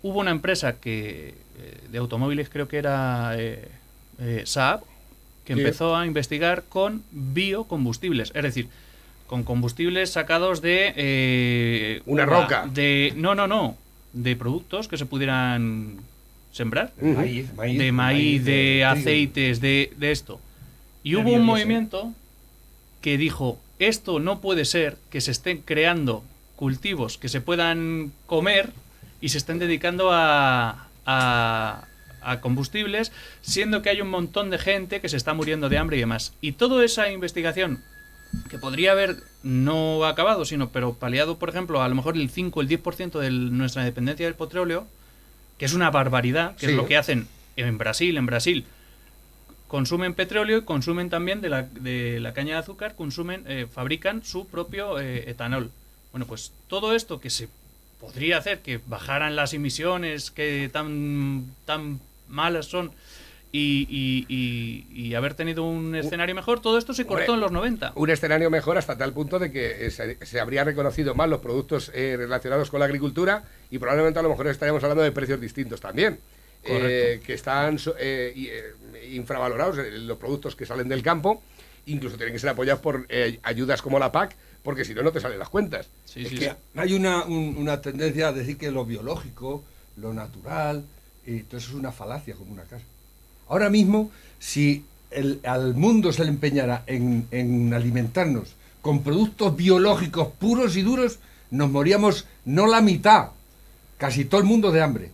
hubo una empresa que eh, de automóviles creo que era eh, eh, Saab que Sí. empezó a investigar con biocombustibles es decir con combustibles sacados de eh, Una roca. de no no no de productos que se pudieran sembrar Maíz, maíz, de maíz, de, trigo. aceites de, de esto y hubo un movimiento que dijo esto no puede ser que se estén creando cultivos que se puedan comer y se estén dedicando a, a, a combustibles, siendo que hay un montón de gente que se está muriendo de hambre y demás. Y toda esa investigación que podría haber no acabado, sino pero paliado, por ejemplo, a lo mejor el 5 o el 10% de nuestra dependencia del petróleo, que es una barbaridad, que Sí. es lo que hacen en Brasil. En Brasil consumen petróleo y consumen también de la, de la caña de azúcar, consumen, eh, fabrican su propio eh, etanol. Bueno, pues todo esto que se podría hacer que bajaran las emisiones que tan, tan malas son y, y- y- y haber tenido un escenario mejor, todo esto se cortó en los 90. Un escenario mejor hasta tal punto de que eh, se, se habría reconocido más los productos eh, relacionados con la agricultura y probablemente a lo mejor estaríamos hablando de precios distintos también. Eh, que están eh, eh, infravalorados los productos que salen del campo, incluso tienen que ser apoyados por eh, ayudas como la PAC, porque si no, no te salen las cuentas. Sí, Es sí, que sí. hay una, un- una tendencia a decir que lo biológico, lo natural, y todo eso es una falacia como una casa. Ahora mismo, si el- al mundo se le empeñara en, en alimentarnos con productos biológicos puros y duros, nos moríamos no la mitad, casi todo el mundo de hambre.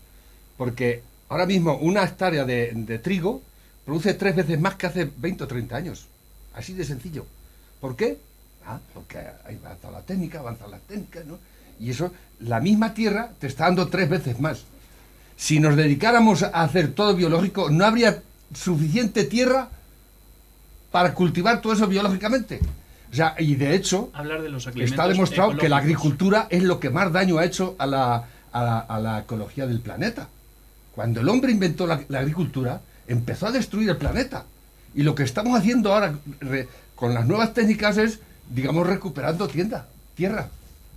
Porque ahora mismo una hectárea de, de trigo produce tres veces más que hace 20 o 30 años. Así de sencillo. ¿Por qué? Ah, porque ahí avanza la técnica, avanzan las técnicas, ¿no? Y eso, la misma tierra te está dando tres veces más. Si nos dedicáramos a hacer todo biológico, no habría suficiente tierra para cultivar todo eso biológicamente. O sea, y de hecho, Hablar de los está demostrado que la agricultura es lo que más daño ha hecho a la, a la, a la ecología del planeta. Cuando el hombre inventó la, la agricultura, empezó a destruir el planeta. Y lo que estamos haciendo ahora re- con las nuevas técnicas es, digamos, recuperando tienda, tierra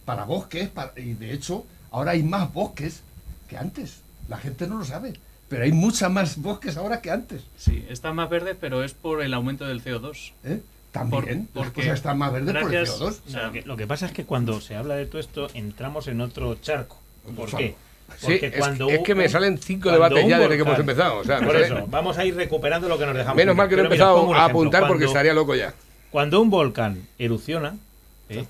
para bosques. para- y de hecho, ahora hay más bosques que antes. La gente no lo sabe. Pero hay muchas más bosques ahora que antes. Sí, está más verde, pero es por el aumento del CO2. ¿eh? También. Por- las porque cosas están más verdes por el gracias- CO2. O sea, lo, que, lo que pasa es que cuando se habla de todo esto entramos en otro charco. ¿Por qué? Sí, es, cuando es que me salen cinco debates ya desde que hemos empezado. O sea, me Por sale- eso, vamos a ir recuperando lo que nos dejamos. menos mal que no he mira, empezado a ejemplo. apuntar porque Cuando- estaría loco ya. Cuando un volcán erupciona, ¿eh?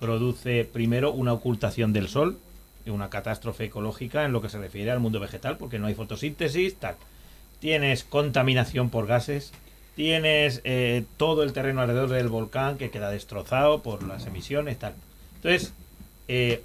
produce primero una ocultación del sol, y una catástrofe ecológica en lo que se refiere al mundo vegetal, porque no hay fotosíntesis, tal. Tienes contaminación por gases, tienes eh, todo el terreno alrededor del volcán que queda destrozado por las emisiones, tal. Entonces, eh,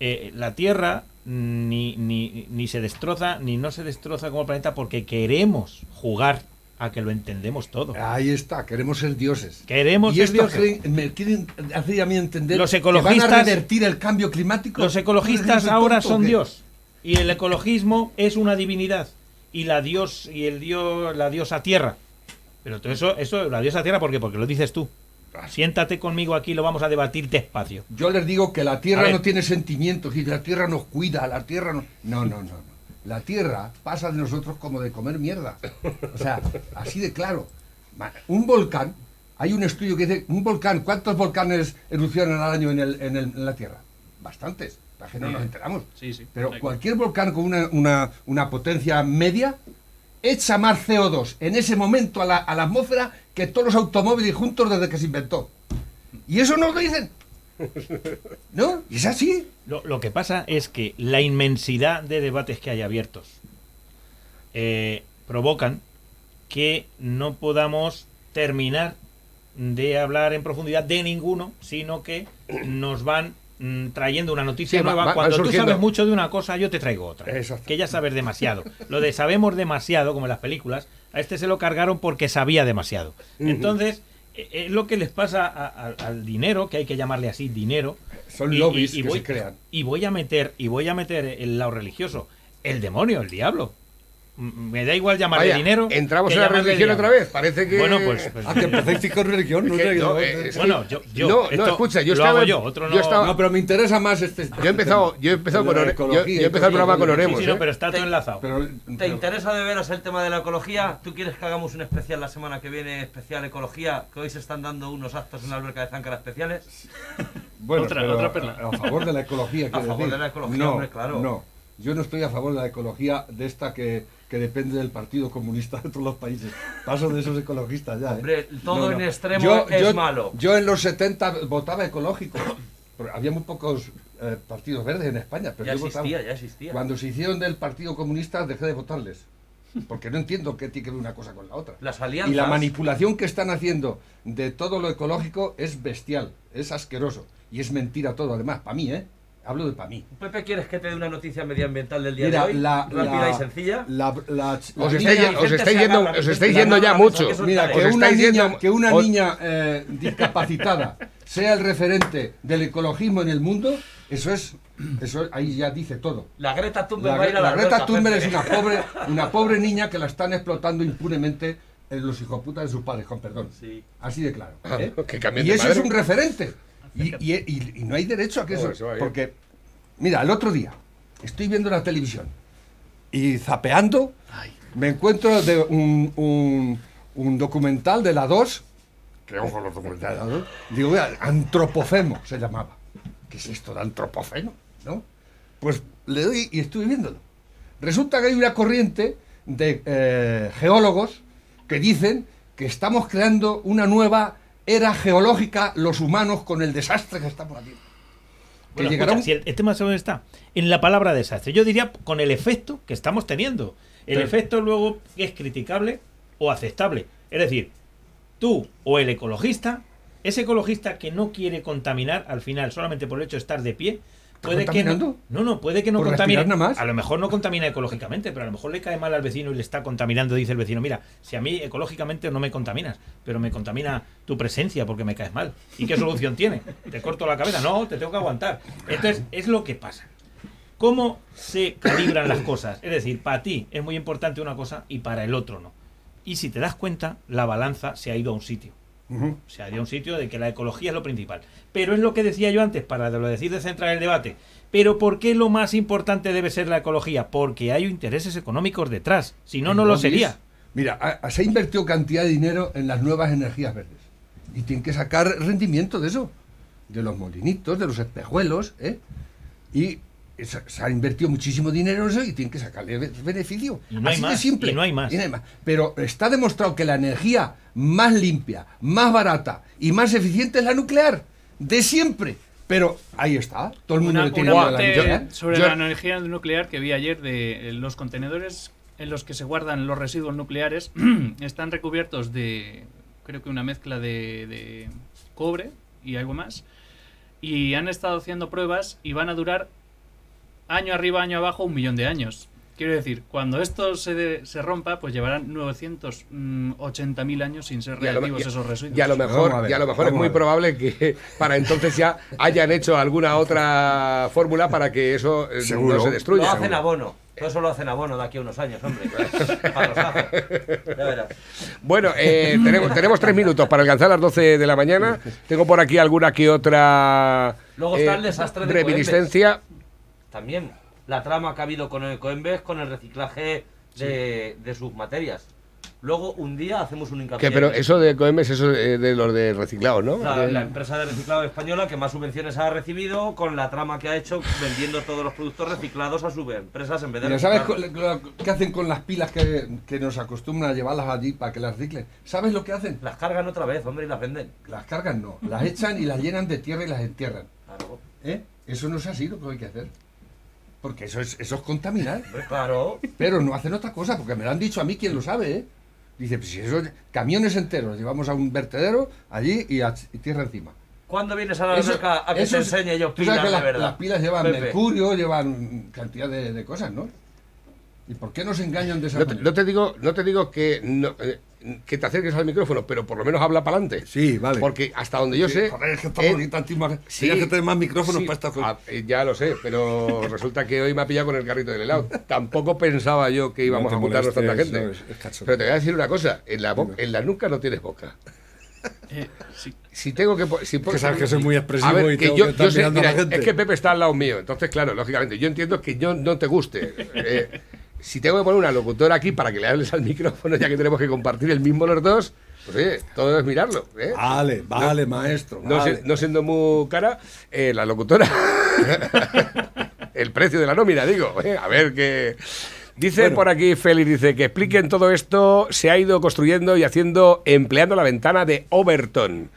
eh, la Tierra ni, ni, ni se destroza, ni no se destroza como el planeta porque queremos jugar a que lo entendemos todo. Ahí está, queremos ser dioses. Queremos y ser dioses. creen- me quieren hacer a mí entender Los que van a ecologistas- revertir el cambio climático. Los ecologistas ¿Soy ahora son? Dios y el ecologismo es una divinidad y la dios y el dios la diosa tierra. Pero todo eso eso la diosa tierra ¿por qué? Porque lo dices tú. Siéntate conmigo aquí lo vamos a debatir despacio. Yo les digo que la Tierra no tiene sentimientos y la Tierra nos cuida, la Tierra no... No, no, no, no. La Tierra pasa de nosotros como de comer mierda. O sea, así de claro. Un volcán, hay un estudio que dice, un volcán, ¿cuántos volcanes erupcionan al año en, el- en el- en la Tierra? Bastantes. La gente no nos enteramos. Sí, sí. Pero cualquier volcán con una, una- una potencia media echa más CO2 en ese momento a la, a la atmósfera que todos los automóviles juntos desde que se inventó. Y eso no lo dicen. ¿No? Y es así. Lo, lo que pasa es que la inmensidad de debates que hay abiertos eh, provocan que no podamos terminar de hablar en profundidad de ninguno, sino que nos van mm, trayendo una noticia Sí, nueva. va- Cuando tú sabes mucho de una cosa, yo te traigo otra. Exacto. Que ya sabes demasiado. Lo de sabemos demasiado, como en las películas, a este se lo cargaron porque sabía demasiado. Entonces, eh, es lo que les pasa a- a- al dinero, que hay que llamarle así dinero, Son lobbies que voy, se crean. Y voy a meter, y voy a meter el lado religioso, el demonio, el diablo. Me da igual llamarle Vaya, dinero. entramos en la religión otra vez. Parece que. Bueno, pues, pues- Ah, que empezáis con religión, no Es que sé. no, no, eh, bueno, yo, yo no, escucha, yo lo estaba. hago yo, otro no. yo estaba- No, pero me interesa más este. yo he empezado, yo he empezado con la Ore- yo, ecología yo he empezado el programa con. Sí, Oremos. sí, no, ¿eh? pero está todo enlazado. Pero, ¿Te pero- interesa de veras el tema de la ecología? ¿Tú quieres que hagamos un especial la semana que viene, especial ecología? Que hoy se están dando unos actos en la alberca de Záncara especiales. Bueno, Otra- pero otra a- perla. A, favor de la ecología. A favor decir. de la ecología, no, hombre, claro. No, yo no estoy a favor de la ecología de esta que, que depende del Partido Comunista de todos los países. Paso de esos ecologistas ya. ¿eh? Hombre, todo en extremo es malo. Yo en los 70 votaba ecológico. Había muy pocos eh, partidos verdes en España. Pero Ya yo votaba. existía, ya existía. Cuando se hicieron del Partido Comunista dejé de votarles. Porque no entiendo qué tiene que ver una cosa con la otra. Las alianzas. Y la manipulación que están haciendo de todo lo ecológico es bestial, es asqueroso. Y es mentira todo, además, para mí, ¿eh? Hablo de para mí. Pepe, ¿quieres que te dé una noticia medioambiental del día Mira, de hoy? la, Rápida la- y sencilla. la- la- la Os estáis, yendo, os estáis yendo ya mucho. Mira, que una niña, yendo- que una os- niña eh, discapacitada sea el referente del ecologismo en el mundo, eso es, eso es- ahí ya dice todo. La Greta Thunberg La, va a ir a la la Greta Thunberg es una pobre, una pobre niña que la están explotando impunemente en los hijoputas de sus padres, con perdón. Sí. Así de claro. ¿eh? Que cambien Y de eso es un referente. Y, y- y- y no hay derecho a que eso. Porque, mira, el otro día estoy viendo la televisión y zapeando me encuentro de un, un- un documental de la 2. Que ojo los documentales de la 2. Digo, mira, antropofemo se llamaba. ¿Qué es esto de antropofeno? ¿No? Pues le doy y estuve viéndolo. Resulta que hay una corriente de eh, geólogos que dicen que estamos creando una nueva era geológica los humanos con el desastre que estamos haciendo. Que Bueno, llegará escucha, un- si el, el tema ¿sabes dónde está? En la palabra desastre. Yo diría con el efecto que estamos teniendo. El efecto luego es criticable o aceptable. Es decir, tú o el ecologista, ese ecologista que no quiere contaminar al final solamente por el hecho de estar de pie, puede que no, no, no, puede que no ¿Por contamine. nada más? A lo mejor no contamina ecológicamente, pero a lo mejor le cae mal al vecino y le está contaminando, dice el vecino, mira, si a mí ecológicamente no me contaminas, pero me contamina tu presencia porque me caes mal. ¿Y qué solución tiene? ¿Te corto la cabeza? No, te tengo que aguantar. Entonces, es lo que pasa. ¿Cómo se calibran las cosas? Es decir, para ti es muy importante una cosa y para el otro no. Y si te das cuenta, la balanza se ha ido a un sitio. Ujú. Se ha ido a un sitio de que la ecología es lo principal. Pero es lo que decía yo antes, para de lo decir de centrar el debate. Pero ¿por qué lo más importante debe ser la ecología? Porque hay intereses económicos detrás. Si no, no lo sería. Mira, a- a- se ha invertido cantidad de dinero en las nuevas energías verdes. Y tienen que sacar rendimiento de eso. De los molinitos, de los espejuelos, ¿eh? Y se, se ha invertido muchísimo dinero en eso y tienen que sacarle be- beneficio. Y no hay Así de más, simple. y no hay más. Pero está demostrado que la energía más limpia, más barata y más eficiente es la nuclear. De siempre. Pero ahí está. Todo el mundo Una, le tiene un miedo a la sobre Yo- la energía nuclear que vi ayer de eh, los contenedores en los que se guardan los residuos nucleares están recubiertos de creo que una mezcla de, de cobre y algo más y han estado haciendo pruebas y van a durar año arriba año abajo un millón de años quiero decir cuando esto se, de- se rompa pues llevarán 980.000 años sin ser lo, reactivos esos residuos y a lo mejor, a ver, y a lo mejor es muy probable que para entonces ya hayan hecho alguna otra fórmula para que eso eh, Seguro. no se Lo destruya. hacen abono. Todo eso lo hacen abono de aquí a unos años, hombre. Para los ajos. Ya verás. Bueno, eh, tenemos, tenemos tres minutos para alcanzar las 12 de la mañana. Tengo por aquí alguna que otra Luego está el desastre de reminiscencia. También la trama que ha habido con el Coembes con el reciclaje de, de sus materias. Luego un día hacemos un hincapié. Que, pero eso de Coemes, eso eh, de los de reciclados, ¿no? La, la empresa de reciclado española que más subvenciones ha recibido con la trama que ha hecho vendiendo todos los productos reciclados a sus empresas en vez de Mira, ¿sabes qué hacen con las pilas que, que nos acostumbran a llevarlas allí para que las reciclen? ¿Sabes lo que hacen? Las cargan otra vez, hombre, y las venden. Las cargan no, las echan y las llenan de tierra y las entierran. Claro, ¿Eh? Eso no es así lo que hay que hacer. Porque eso es, eso es contaminar. claro. Pero no hacen otra cosa, porque me lo han dicho a mí quien lo sabe, ¿eh? Dice, pues si eso, camiones enteros, los llevamos a un vertedero allí y, a- y tierra encima. ¿Cuándo vienes a la Eso- alberca a que te enseñe yo pilas de las, verdad? las pilas llevan Pepe. mercurio, llevan cantidad de, de cosas, ¿no? ¿Y por qué nos engañan de esa no, te, manera? no te digo, no te digo que, no, eh, que te acerques al micrófono, pero por lo menos habla para adelante. Sí, vale. Porque hasta donde yo sé. Joder, es que eh, aquí tantísimas- sí, que tener más micrófonos sí, para esta cosa. ah, eh, ya lo sé, pero resulta que hoy me ha pillado con el carrito del helado. Tampoco pensaba yo que íbamos te a juntarnos tanta molestes, gente. no, es- es cachondeo. pero te voy a decir una cosa: en la, en la nuca no tienes boca. Eh, sí. Si tengo que. Si Que sabes que soy muy expresivo A ver, y que tengo yo, que estar yo sé, mirando a la gente. es que Pepe está al lado mío, entonces, claro, lógicamente, yo entiendo que yo no te guste. Eh, si tengo que poner una locutora aquí para que le hables al micrófono, ya que tenemos que compartir el mismo los dos, pues oye, todo es mirarlo. ¿eh? Vale, vale, maestro. No, vale. se- no siendo muy cara, eh, la locutora. el precio de la nómina, digo. ¿eh? A ver qué. Dice Bueno. por aquí Félix, dice que expliquen todo esto, se ha ido construyendo y haciendo, empleando la ventana de Overton.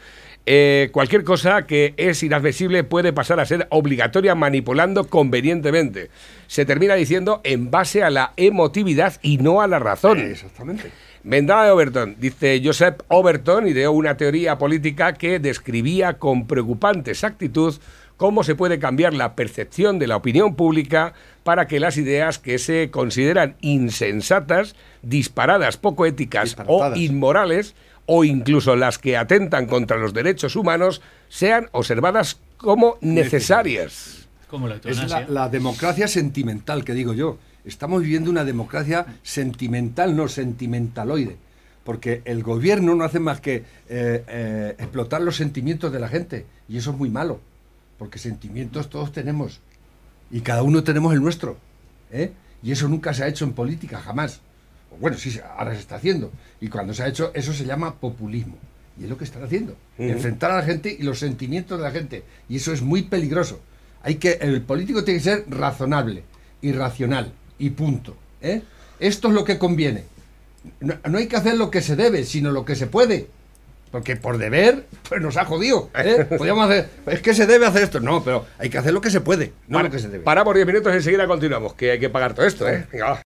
Eh, cualquier cosa que es inadmisible puede pasar a ser obligatoria manipulando convenientemente. Se termina diciendo en base a la emotividad y no a la razón. Exactamente. Vendada de Overton. Dice Joseph Overton ideó una teoría política que describía con preocupante exactitud cómo se puede cambiar la percepción de la opinión pública para que las ideas que se consideran insensatas, disparadas, poco éticas o inmorales, o incluso las que atentan contra los derechos humanos, sean observadas como necesarias. como la Es la democracia sentimental, que digo yo. Estamos viviendo una democracia sentimental, no sentimentaloide. Porque el gobierno no hace más que eh, eh, explotar los sentimientos de la gente. Y eso es muy malo. Porque sentimientos todos tenemos. Y cada uno tenemos el nuestro. ¿eh? Y eso nunca se ha hecho en política, jamás. Bueno, sí, ahora se está haciendo. Y cuando se ha hecho, eso se llama populismo. Y es lo que están haciendo. Enfrentar a la gente y los sentimientos de la gente. Y eso es muy peligroso. Hay que, el político tiene que ser razonable y racional. Y punto. ¿eh? Esto es lo que conviene. No, no hay que hacer lo que se debe, sino lo que se puede. Porque por deber, pues nos ha jodido. ¿eh? Podríamos hacer, es que se debe hacer esto. No, pero hay que hacer lo que se puede, no Para- lo que se debe. Paramos 10 minutos y enseguida continuamos, que hay que pagar todo esto. ¿eh? Venga.